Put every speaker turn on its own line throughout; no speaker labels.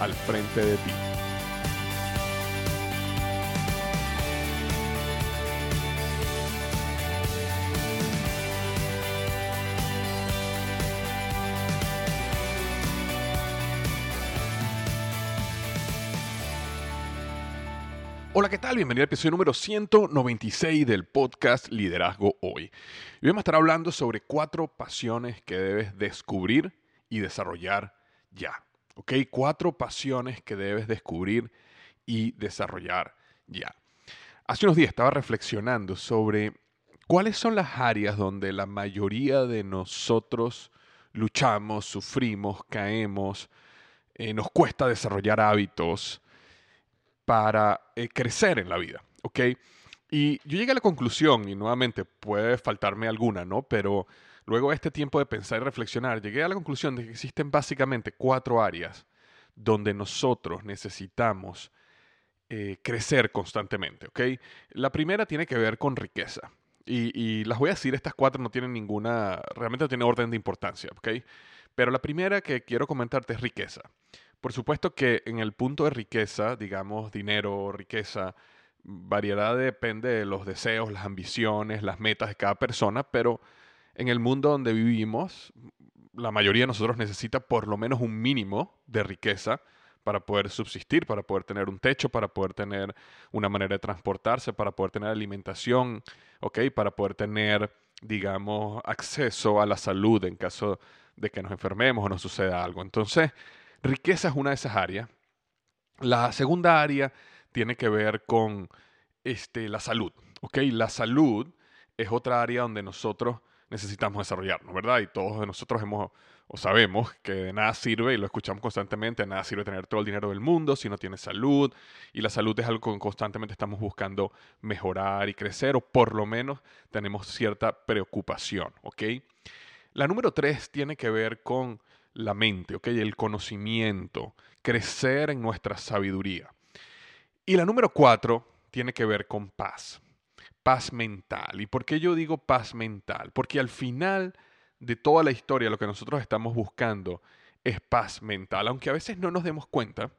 al frente de ti. Hola, ¿qué tal? Bienvenido al episodio número 196 del podcast Liderazgo Hoy. Y vamos a estar hablando sobre cuatro pasiones que debes descubrir y desarrollar ya. ¿Ok? Cuatro pasiones que debes descubrir y desarrollar ya. Hace unos días estaba reflexionando sobre cuáles son las áreas donde la mayoría de nosotros luchamos, sufrimos, caemos, eh, nos cuesta desarrollar hábitos para eh, crecer en la vida, ¿ok? Y yo llegué a la conclusión, y nuevamente puede faltarme alguna, ¿no? Pero Luego de este tiempo de pensar y reflexionar, llegué a la conclusión de que existen básicamente cuatro áreas donde nosotros necesitamos eh, crecer constantemente. La primera tiene que ver con riqueza. Y, las voy a decir, estas cuatro no tienen ninguna, realmente no tienen orden de importancia. Pero la primera que quiero comentarte es riqueza. Por supuesto que en el punto de riqueza, digamos, dinero, riqueza, variedad depende de los deseos, las ambiciones, las metas de cada persona, pero en el mundo donde vivimos, la mayoría de nosotros necesita por lo menos un mínimo de riqueza para poder subsistir, para poder tener un techo, para poder tener una manera de transportarse, para poder tener alimentación, ¿ok? Para poder tener, digamos, acceso a la salud en caso de que nos enfermemos o nos suceda algo. Entonces, riqueza es una de esas áreas. La segunda área tiene que ver con este, la salud, ¿ok? La salud es otra área donde nosotros necesitamos desarrollarnos, ¿verdad? Y todos nosotros hemos o sabemos que de nada sirve, y lo escuchamos constantemente, de nada sirve tener todo el dinero del mundo si no tienes salud, y la salud es algo que constantemente estamos buscando mejorar y crecer, o por lo menos tenemos cierta preocupación, ¿ok? La número tres tiene que ver con la mente, ¿ok? El conocimiento, crecer en nuestra sabiduría. Y la número cuatro tiene que ver con paz paz mental. ¿Y por qué yo digo paz mental? Porque al final de toda la historia lo que nosotros estamos buscando es paz mental. Aunque a veces no nos demos cuenta,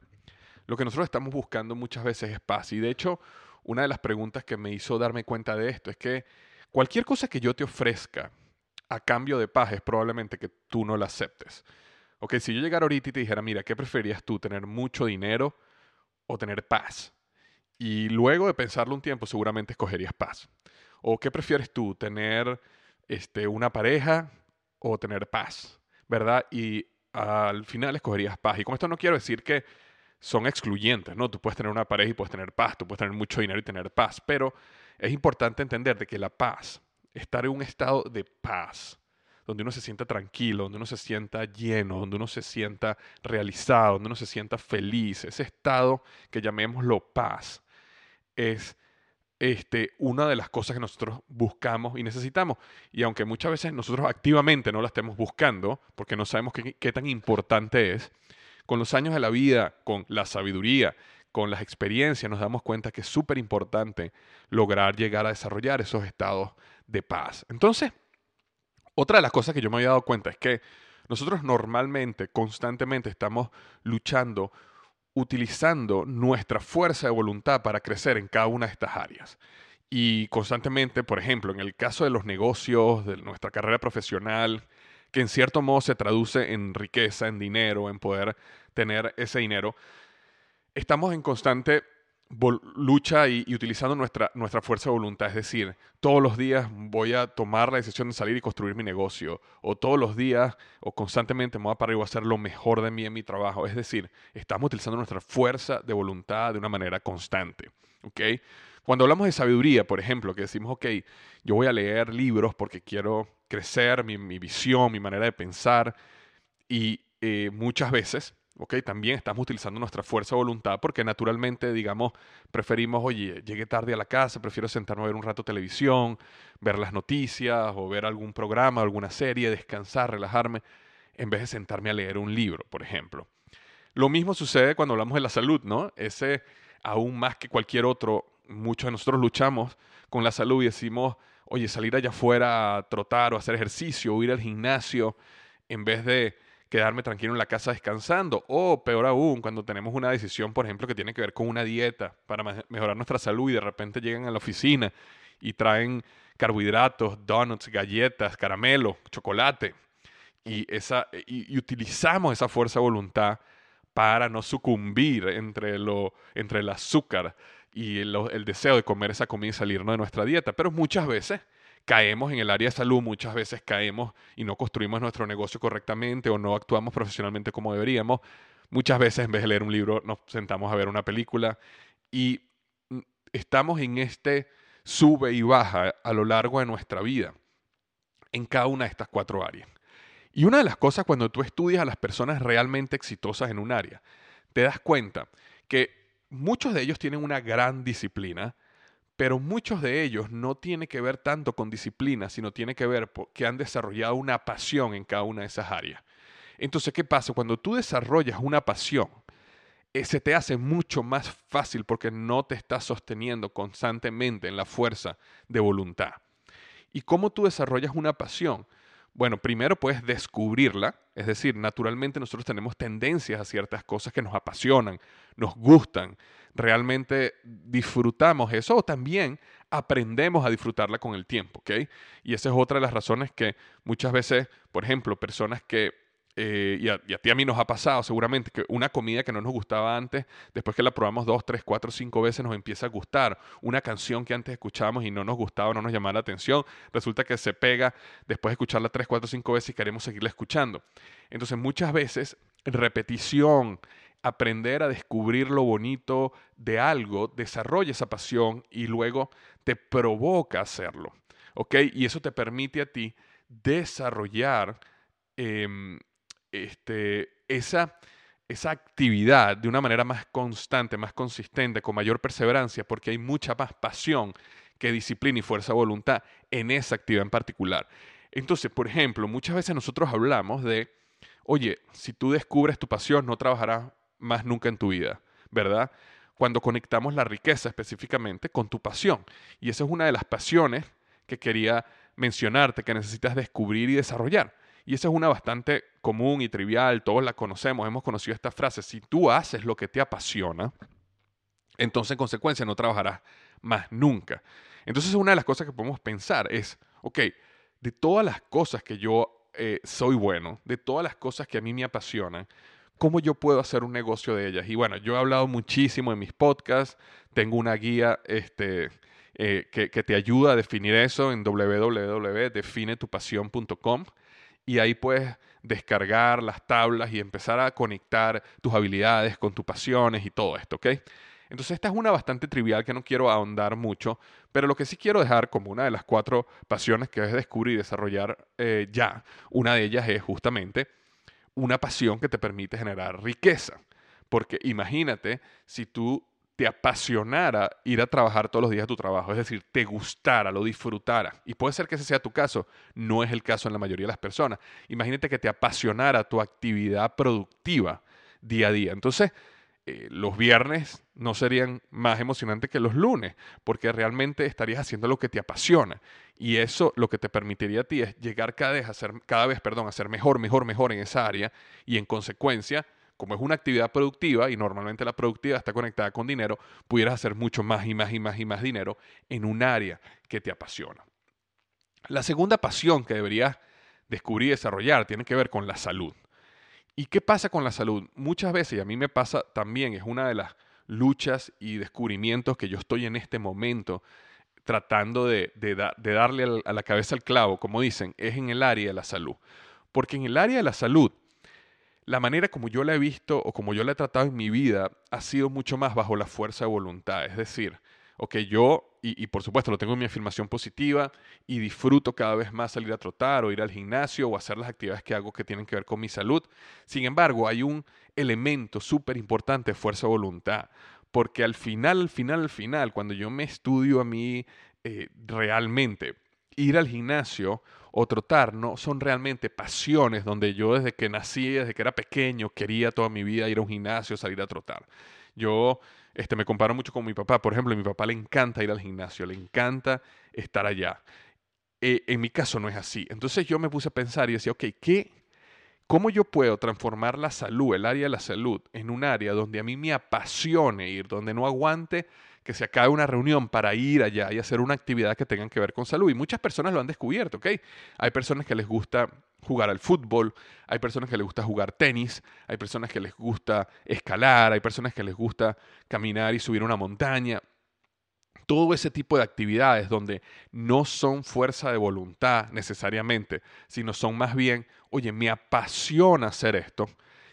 lo que nosotros estamos buscando muchas veces es paz. Y de hecho, una de las preguntas que me hizo darme cuenta de esto es que cualquier cosa que yo te ofrezca a cambio de paz es probablemente que tú no la aceptes. Ok, si yo llegara ahorita y te dijera, mira, ¿qué preferías tú? ¿Tener mucho dinero o tener paz? Y luego de pensarlo un tiempo, seguramente escogerías paz. ¿O qué prefieres tú? ¿Tener este, una pareja o tener paz? ¿Verdad? Y al final escogerías paz. Y con esto no quiero decir que son excluyentes, ¿no? Tú puedes tener una pareja y puedes tener paz, tú puedes tener mucho dinero y tener paz, pero es importante entender de que la paz, estar en un estado de paz, donde uno se sienta tranquilo, donde uno se sienta lleno, donde uno se sienta realizado, donde uno se sienta feliz, ese estado que llamémoslo paz, es este, una de las cosas que nosotros buscamos y necesitamos. Y aunque muchas veces nosotros activamente no la estemos buscando, porque no sabemos qué, qué tan importante es, con los años de la vida, con la sabiduría con las experiencias nos damos cuenta que es súper importante lograr llegar a desarrollar esos estados de paz. Entonces, otra de las cosas que yo me había dado cuenta es que nosotros normalmente, constantemente estamos luchando, utilizando nuestra fuerza de voluntad para crecer en cada una de estas áreas. Y constantemente, por ejemplo, en el caso de los negocios, de nuestra carrera profesional, que en cierto modo se traduce en riqueza, en dinero, en poder tener ese dinero, estamos en constante lucha y, utilizando nuestra, nuestra fuerza de voluntad. Es decir, todos los días voy a tomar la decisión de salir y construir mi negocio. O todos los días o constantemente me voy a parar a hacer lo mejor de mí en mi trabajo. Es decir, estamos utilizando nuestra fuerza de voluntad de una manera constante. Cuando hablamos de sabiduría, por ejemplo, que decimos, ok, yo voy a leer libros porque quiero crecer mi, visión, mi manera de pensar. Y eh, muchas veces también estamos utilizando nuestra fuerza de voluntad porque naturalmente, digamos, preferimos, oye, llegué tarde a la casa, prefiero sentarme a ver un rato televisión, ver las noticias o ver algún programa, alguna serie, descansar, relajarme, en vez de sentarme a leer un libro, por ejemplo. Lo mismo sucede cuando hablamos de la salud, ¿no? Ese, aún más que cualquier otro, muchos de nosotros luchamos con la salud y decimos, oye, salir allá afuera a trotar o hacer ejercicio o ir al gimnasio en vez de quedarme tranquilo en la casa descansando. O peor aún, cuando tenemos una decisión, por ejemplo, que tiene que ver con una dieta para mejorar nuestra salud y de repente llegan a la oficina y traen carbohidratos, donuts, galletas, caramelo, chocolate. Y, esa, y, utilizamos esa fuerza de voluntad para no sucumbir entre, lo, entre el azúcar y el, el deseo de comer esa comida y salirnos de nuestra dieta. Pero muchas veces caemos en el área de salud, muchas veces caemos y no construimos nuestro negocio correctamente o no actuamos profesionalmente como deberíamos. Muchas veces en vez de leer un libro nos sentamos a ver una película y mm, estamos en este sube y baja a lo largo de nuestra vida en cada una de estas cuatro áreas. Y una de las cosas cuando tú estudias a las personas realmente exitosas en un área, te das cuenta que muchos de ellos tienen una gran disciplina, pero muchos de ellos no tiene que ver tanto con disciplina, sino tiene que ver que han desarrollado una pasión en cada una de esas áreas. Entonces, ¿qué pasa? Cuando tú desarrollas una pasión, eh, se te hace mucho más fácil porque no te estás sosteniendo constantemente en la fuerza de voluntad. ¿Y cómo tú desarrollas una pasión? Bueno, primero puedes descubrirla, es decir, naturalmente nosotros tenemos tendencias a ciertas cosas que nos apasionan, nos gustan, realmente disfrutamos eso o también aprendemos a disfrutarla con el tiempo, ¿ok? Y esa es otra de las razones que muchas veces, por ejemplo, personas que eh, y, a, ti a mí nos ha pasado seguramente que una comida que no nos gustaba antes, después que la probamos dos, tres, cuatro, cinco veces, nos empieza a gustar. Una canción que antes escuchábamos y no nos gustaba, no nos llamaba la atención, resulta que se pega después de escucharla tres, cuatro, cinco veces y queremos seguirla escuchando. Entonces muchas veces repetición, aprender a descubrir lo bonito de algo, desarrolla esa pasión y luego te provoca hacerlo. ¿Ok? Y eso te permite a ti desarrollar em, este, esa, esa actividad de una manera más constante, más consistente, con mayor perseverancia, porque hay mucha más pasión que disciplina y fuerza de voluntad en esa actividad en particular. Entonces, por ejemplo, muchas veces nosotros hablamos de, oye, si tú descubres tu pasión, no trabajarás más nunca en tu vida, ¿verdad? Cuando conectamos la riqueza específicamente con tu pasión. Y esa es una de las pasiones que quería mencionarte, que necesitas descubrir y desarrollar. Y esa es una bastante común y trivial, todos la conocemos, hemos conocido esta frase, si tú haces lo que te apasiona, entonces en consecuencia no trabajarás más nunca. Entonces una de las cosas que podemos pensar es, ok, de todas las cosas que yo eh, soy bueno, de todas las cosas que a mí me apasionan, ¿cómo yo puedo hacer un negocio de ellas? Y bueno, yo he hablado muchísimo en mis podcasts, tengo una guía este, eh, que, te ayuda a definir eso en www.definetupasión.com y ahí puedes descargar las tablas y empezar a conectar tus habilidades con tus pasiones y todo esto, ¿ok? Entonces esta es una bastante trivial que no quiero ahondar mucho, pero lo que sí quiero dejar como una de las cuatro pasiones que debes descubrir y desarrollar eh, ya, una de ellas es justamente una pasión que te permite generar riqueza. Porque imagínate si tú te apasionara ir a trabajar todos los días a tu trabajo, es decir, te gustara, lo disfrutara. Y puede ser que ese sea tu caso, no es el caso en la mayoría de las personas. Imagínate que te apasionara tu actividad productiva día a día. Entonces, eh, los viernes no serían más emocionantes que los lunes, porque realmente estarías haciendo lo que te apasiona. Y eso lo que te permitiría a ti es llegar cada vez a ser, cada vez, perdón, a ser mejor, mejor, mejor en esa área y en consecuencia, como es una actividad productiva y normalmente la productividad está conectada con dinero, pudieras hacer mucho más y más y más y más dinero en un área que te apasiona. La segunda pasión que deberías descubrir y desarrollar tiene que ver con la salud. ¿Y qué pasa con la salud? Muchas veces, y a mí me pasa también, es una de las luchas y descubrimientos que yo estoy en este momento tratando de, darle a la cabeza al clavo, como dicen, es en el área de la salud. Porque en el área de la salud, la manera como yo la he visto o como yo la he tratado en mi vida ha sido mucho más bajo la fuerza de voluntad. Es decir, ok, yo, y, por supuesto lo tengo en mi afirmación positiva y disfruto cada vez más salir a trotar o ir al gimnasio o hacer las actividades que hago que tienen que ver con mi salud. Sin embargo, hay un elemento súper importante fuerza de voluntad, porque al final, al final, al final, cuando yo me estudio a mí eh, realmente, ir al gimnasio o trotar no son realmente pasiones donde yo desde que nací, desde que era pequeño, quería toda mi vida ir a un gimnasio, salir a trotar. Yo este, me comparo mucho con mi papá. Por ejemplo, a mi papá le encanta ir al gimnasio, le encanta estar allá. Eh, en mi caso no es así. Entonces yo me puse a pensar y decía, ok, ¿qué, ¿cómo yo puedo transformar la salud, el área de la salud, en un área donde a mí me apasione ir, donde no aguante que se acabe una reunión para ir allá y hacer una actividad que tengan que ver con salud. Y muchas personas lo han descubierto, ¿ok? Hay personas que les gusta jugar al fútbol, hay personas que les gusta jugar tenis, hay personas que les gusta escalar, hay personas que les gusta caminar y subir una montaña. Todo ese tipo de actividades donde no son fuerza de voluntad necesariamente, sino son más bien, oye, me apasiona hacer esto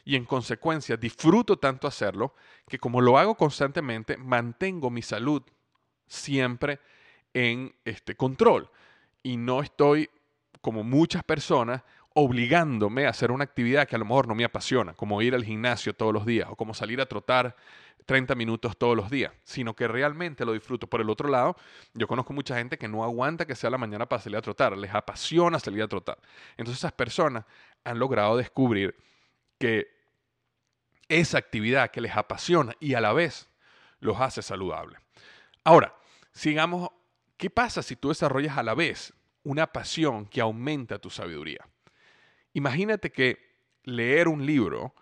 y en consecuencia disfruto tanto hacerlo que como lo hago constantemente, mantengo mi salud siempre en este control y no estoy como muchas personas obligándome a hacer una actividad que a lo mejor no me apasiona, como ir al gimnasio todos los días o como salir a trotar 30 minutos todos los días, sino que realmente lo disfruto. Por el otro lado, yo conozco mucha gente que no aguanta que sea la mañana para salir a trotar, les apasiona salir a trotar. Entonces esas personas han logrado descubrir que esa actividad que les apasiona y a la vez los hace saludables. Ahora, sigamos, ¿qué pasa si tú desarrollas a la vez una pasión que aumenta tu sabiduría? Imagínate que leer un libro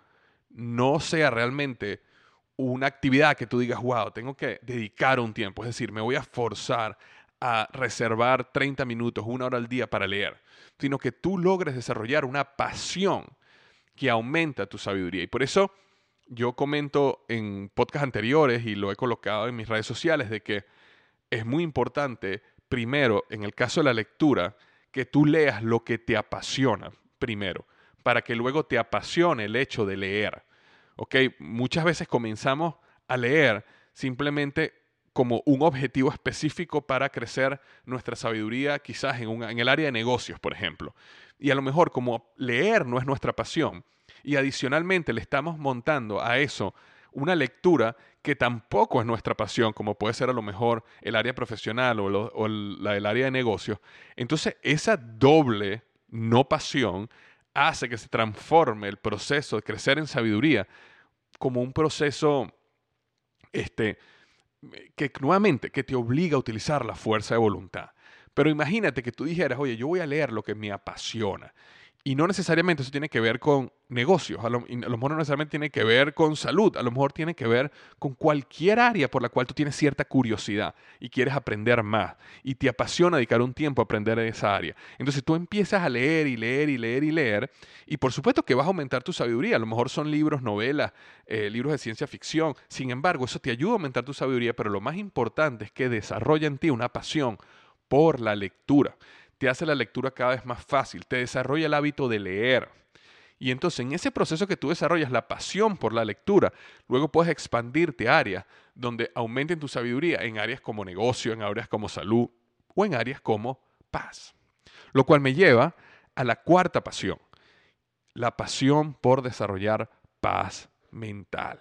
no sea realmente una actividad que tú digas, wow, tengo que dedicar un tiempo, es decir, me voy a forzar a reservar 30 minutos, una hora al día para leer, sino que tú logres desarrollar una pasión que aumenta tu sabiduría. Y por eso yo comento en podcasts anteriores y lo he colocado en mis redes sociales de que es muy importante, primero, en el caso de la lectura, que tú leas lo que te apasiona primero, para que luego te apasione el hecho de leer. ¿Ok? Muchas veces comenzamos a leer simplemente como un objetivo específico para crecer nuestra sabiduría, quizás en, en el área de negocios, por ejemplo. Y a lo mejor como leer no es nuestra pasión, y adicionalmente le estamos montando a eso una lectura que tampoco es nuestra pasión, como puede ser a lo mejor el área profesional o, la del área de negocios, entonces esa doble no pasión, hace que se transforme el proceso de crecer en sabiduría como un proceso este, que nuevamente que te obliga a utilizar la fuerza de voluntad. Pero imagínate que tú dijeras, oye, yo voy a leer lo que me apasiona. Y no necesariamente eso tiene que ver con negocios, a lo, mejor no necesariamente tiene que ver con salud, a lo mejor tiene que ver con cualquier área por la cual tú tienes cierta curiosidad y quieres aprender más y te apasiona dedicar un tiempo a aprender en esa área. Entonces tú empiezas a leer y leer y leer y leer y por supuesto que vas a aumentar tu sabiduría, a lo mejor son libros, novelas, eh, libros de ciencia ficción, sin embargo eso te ayuda a aumentar tu sabiduría, pero lo más importante es que desarrolla en ti una pasión por la lectura te hace la lectura cada vez más fácil, te desarrolla el hábito de leer. Y entonces en ese proceso que tú desarrollas la pasión por la lectura, luego puedes expandirte a áreas donde aumenten tu sabiduría en áreas como negocio, en áreas como salud o en áreas como paz. Lo cual me lleva a la cuarta pasión, la pasión por desarrollar paz mental.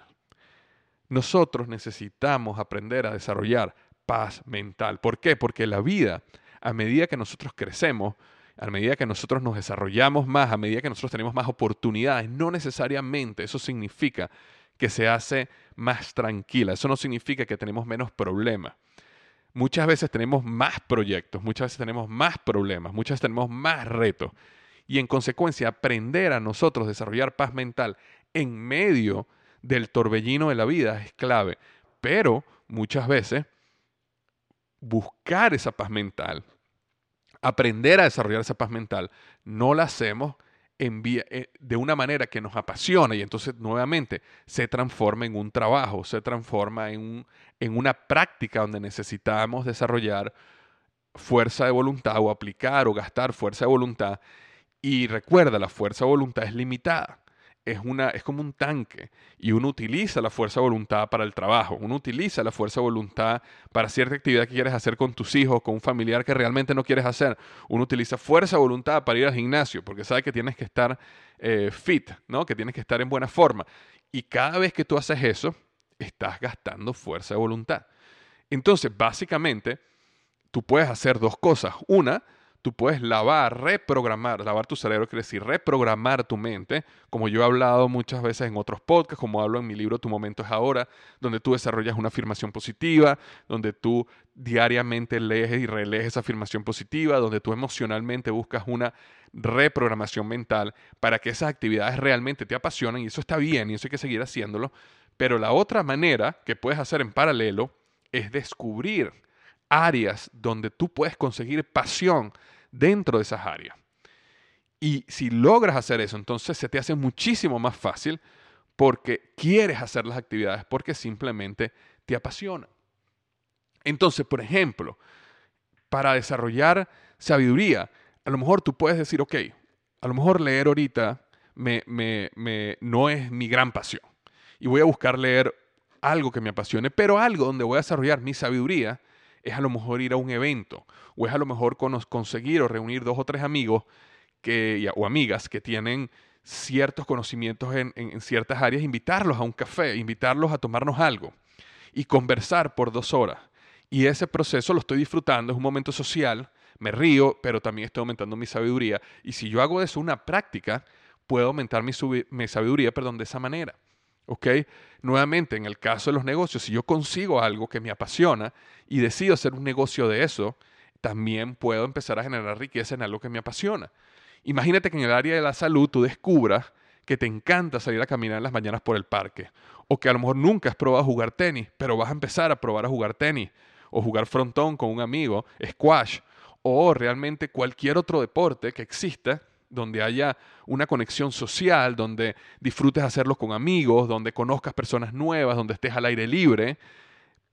Nosotros necesitamos aprender a desarrollar paz mental. ¿Por qué? Porque la vida a medida que nosotros crecemos, a medida que nosotros nos desarrollamos más, a medida que nosotros tenemos más oportunidades, no necesariamente eso significa que se hace más tranquila. Eso no significa que tenemos menos problemas. Muchas veces tenemos más proyectos, muchas veces tenemos más problemas, muchas veces tenemos más retos. Y en consecuencia, aprender a nosotros desarrollar paz mental en medio del torbellino de la vida es clave. Pero muchas veces buscar esa paz mental, aprender a desarrollar esa paz mental, no la hacemos eh, de una manera que nos apasiona y entonces nuevamente se transforma en un trabajo, se transforma en, en una práctica donde necesitamos desarrollar fuerza de voluntad o aplicar o gastar fuerza de voluntad. Y recuerda, la fuerza de voluntad es limitada es, una, es como un tanque y uno utiliza la fuerza de voluntad para el trabajo, uno utiliza la fuerza de voluntad para cierta actividad que quieres hacer con tus hijos, con un familiar que realmente no quieres hacer, uno utiliza fuerza de voluntad para ir al gimnasio porque sabe que tienes que estar eh, fit, ¿no? que tienes que estar en buena forma. Y cada vez que tú haces eso, estás gastando fuerza de voluntad. Entonces, básicamente, tú puedes hacer dos cosas. Una, tú puedes lavar, reprogramar, lavar tu cerebro quiere decir reprogramar tu mente, como yo he hablado muchas veces en otros podcasts, como hablo en mi libro Tu momento es ahora, donde tú desarrollas una afirmación positiva, donde tú diariamente lees y relees esa afirmación positiva, donde tú emocionalmente buscas una reprogramación mental para que esas actividades realmente te apasionen y eso está bien y eso hay que seguir haciéndolo, pero la otra manera que puedes hacer en paralelo es descubrir áreas donde tú puedes conseguir pasión dentro de esas áreas. Y si logras hacer eso, entonces se te hace muchísimo más fácil porque quieres hacer las actividades, porque simplemente te apasiona. Entonces, por ejemplo, para desarrollar sabiduría, a lo mejor tú puedes decir, ok, a lo mejor leer ahorita me, me, no es mi gran pasión. Y voy a buscar leer algo que me apasione, pero algo donde voy a desarrollar mi sabiduría es a lo mejor ir a un evento o es a lo mejor conseguir o reunir dos o tres amigos que, o amigas que tienen ciertos conocimientos en, en, ciertas áreas, invitarlos a un café, invitarlos a tomarnos algo y conversar por dos horas. Y ese proceso lo estoy disfrutando, es un momento social, me río, pero también estoy aumentando mi sabiduría. Y si yo hago eso una práctica, puedo aumentar mi, mi sabiduría, perdón, de esa manera. ¿Ok? Nuevamente, en el caso de los negocios, si yo consigo algo que me apasiona y decido hacer un negocio de eso, también puedo empezar a generar riqueza en algo que me apasiona. Imagínate que en el área de la salud tú descubras que te encanta salir a caminar en las mañanas por el parque, o que a lo mejor nunca has probado a jugar tenis, pero vas a empezar a probar a jugar tenis, o jugar frontón con un amigo, squash, o realmente cualquier otro deporte que exista donde haya una conexión social, donde disfrutes hacerlo con amigos, donde conozcas personas nuevas, donde estés al aire libre,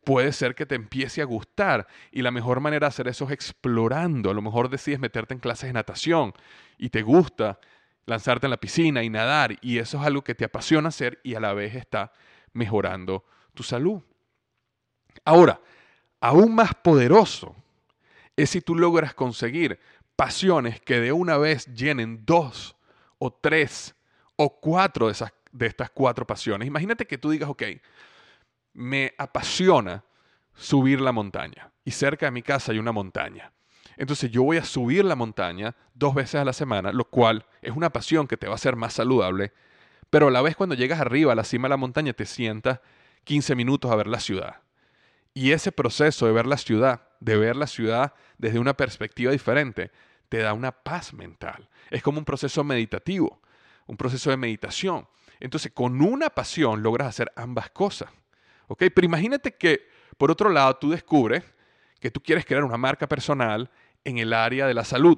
puede ser que te empiece a gustar. Y la mejor manera de hacer eso es explorando. A lo mejor decides meterte en clases de natación y te gusta lanzarte en la piscina y nadar. Y eso es algo que te apasiona hacer y a la vez está mejorando tu salud. Ahora, aún más poderoso es si tú logras conseguir pasiones que de una vez llenen dos o tres o cuatro de, esas, de estas cuatro pasiones. Imagínate que tú digas, ok, me apasiona subir la montaña y cerca de mi casa hay una montaña. Entonces yo voy a subir la montaña dos veces a la semana, lo cual es una pasión que te va a hacer más saludable, pero a la vez cuando llegas arriba a la cima de la montaña te sientas 15 minutos a ver la ciudad. Y ese proceso de ver la ciudad, de ver la ciudad desde una perspectiva diferente, te da una paz mental. Es como un proceso meditativo, un proceso de meditación. Entonces, con una pasión logras hacer ambas cosas. ¿Ok? Pero imagínate que, por otro lado, tú descubres que tú quieres crear una marca personal en el área de la salud.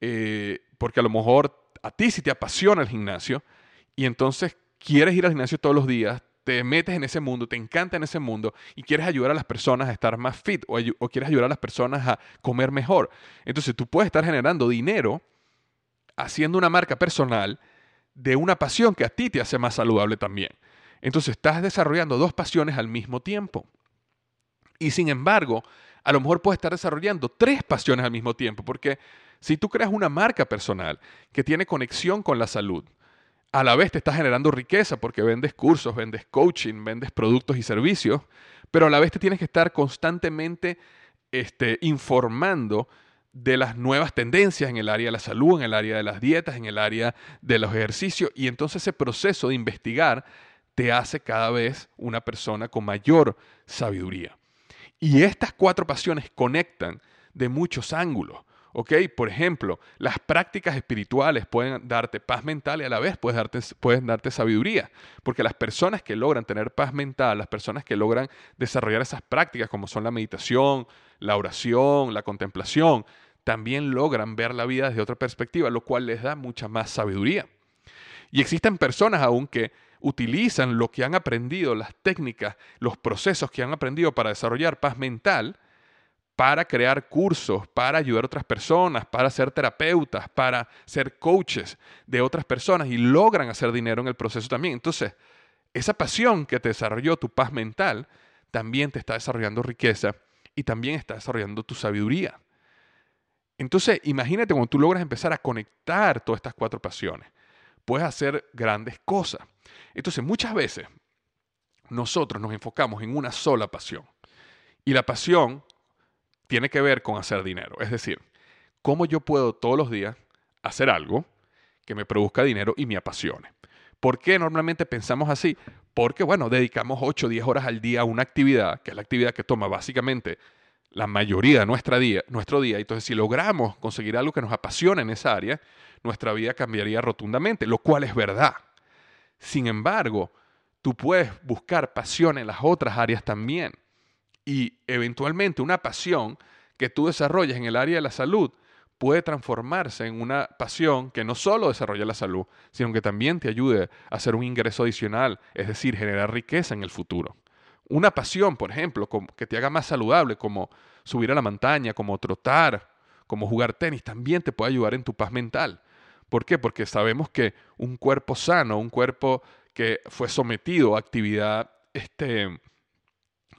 Eh, porque a lo mejor a ti sí te apasiona el gimnasio y entonces quieres ir al gimnasio todos los días, te metes en ese mundo, te encanta en ese mundo y quieres ayudar a las personas a estar más fit o, quieres ayudar a las personas a comer mejor. Entonces tú puedes estar generando dinero haciendo una marca personal de una pasión que a ti te hace más saludable también. Entonces estás desarrollando dos pasiones al mismo tiempo. Y sin embargo, a lo mejor puedes estar desarrollando tres pasiones al mismo tiempo, porque si tú creas una marca personal que tiene conexión con la salud, a la vez te estás generando riqueza porque vendes cursos, vendes coaching, vendes productos y servicios, pero a la vez te tienes que estar constantemente este, informando de las nuevas tendencias en el área de la salud, en el área de las dietas, en el área de los ejercicios, y entonces ese proceso de investigar te hace cada vez una persona con mayor sabiduría. Y estas cuatro pasiones conectan de muchos ángulos. ¿Ok? Por ejemplo, las prácticas espirituales pueden darte paz mental y a la vez pueden darte, pueden darte sabiduría, porque las personas que logran tener paz mental, las personas que logran desarrollar esas prácticas como son la meditación, la oración, la contemplación, también logran ver la vida desde otra perspectiva, lo cual les da mucha más sabiduría. Y existen personas aún que utilizan lo que han aprendido, las técnicas, los procesos que han aprendido para desarrollar paz mental, para crear cursos, para ayudar a otras personas, para ser terapeutas, para ser coaches de otras personas y logran hacer dinero en el proceso también. Entonces, esa pasión que te desarrolló tu paz mental también te está desarrollando riqueza y también está desarrollando tu sabiduría. Entonces, imagínate cuando tú logras empezar a conectar todas estas cuatro pasiones, puedes hacer grandes cosas. Entonces, muchas veces nosotros nos enfocamos en una sola pasión. Y la pasión tiene que ver con hacer dinero. Es decir, cómo yo puedo todos los días hacer algo que me produzca dinero y me apasione. ¿Por qué normalmente pensamos así? Porque, bueno, dedicamos 8 o 10 horas al día a una actividad, que es la actividad que toma básicamente la mayoría de nuestra día, nuestro día. Entonces, si logramos conseguir algo que nos apasione en esa área, nuestra vida cambiaría rotundamente, lo cual es verdad. Sin embargo, tú puedes buscar pasión en las otras áreas también y eventualmente una pasión que tú desarrolles en el área de la salud puede transformarse en una pasión que no solo desarrolla la salud, sino que también te ayude a hacer un ingreso adicional, es decir, generar riqueza en el futuro. Una pasión, por ejemplo, que te haga más saludable, como subir a la montaña, como trotar, como jugar tenis, también te puede ayudar en tu paz mental. ¿Por qué? Porque sabemos que un cuerpo sano, un cuerpo que fue sometido a actividad este,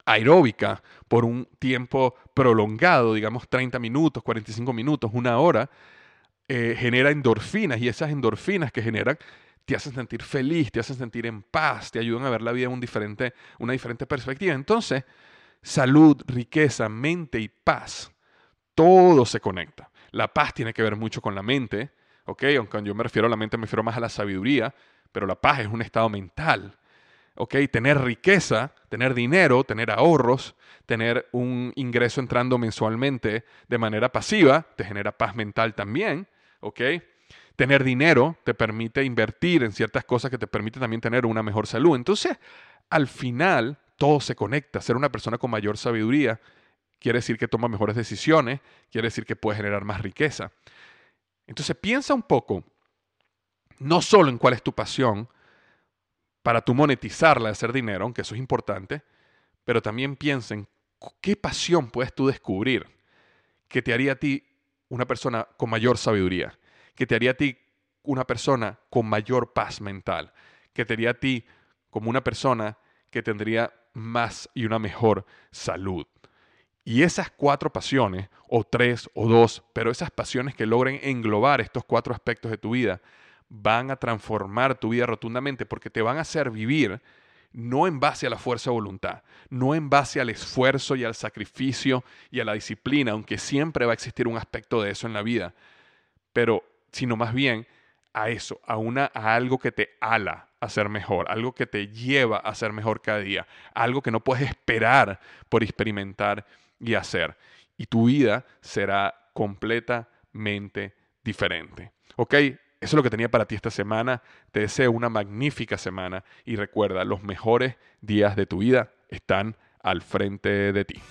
aeróbica por un tiempo prolongado, digamos 30 minutos, 45 minutos, una hora, eh, genera endorfinas y esas endorfinas que generan te hacen sentir feliz, te hacen sentir en paz, te ayudan a ver la vida en un diferente, una diferente perspectiva. Entonces, salud, riqueza, mente y paz, todo se conecta. La paz tiene que ver mucho con la mente, ¿ok? Aunque yo me refiero a la mente me refiero más a la sabiduría, pero la paz es un estado mental. ¿Ok? Tener riqueza, tener dinero, tener ahorros, tener un ingreso entrando mensualmente de manera pasiva, te genera paz mental también, ¿ok? Tener dinero te permite invertir en ciertas cosas que te permiten también tener una mejor salud. Entonces, al final, todo se conecta. Ser una persona con mayor sabiduría quiere decir que toma mejores decisiones, quiere decir que puede generar más riqueza. Entonces, piensa un poco, no solo en cuál es tu pasión, para tú monetizarla, hacer dinero, aunque eso es importante, pero también piensa en qué pasión puedes tú descubrir que te haría a ti una persona con mayor sabiduría, que te haría a ti una persona con mayor paz mental, que te haría a ti como una persona que tendría más y una mejor salud. Y esas cuatro pasiones, o tres o dos, pero esas pasiones que logren englobar estos cuatro aspectos de tu vida, van a transformar tu vida rotundamente porque te van a hacer vivir no en base a la fuerza de voluntad, no en base al esfuerzo y al sacrificio y a la disciplina, aunque siempre va a existir un aspecto de eso en la vida, pero sino más bien a eso, a, una, a algo que te ala a ser mejor, algo que te lleva a ser mejor cada día, algo que no puedes esperar por experimentar y hacer. Y tu vida será completamente diferente. ¿Ok? Eso es lo que tenía para ti esta semana. Te deseo una magnífica semana y recuerda, los mejores días de tu vida están al frente de ti.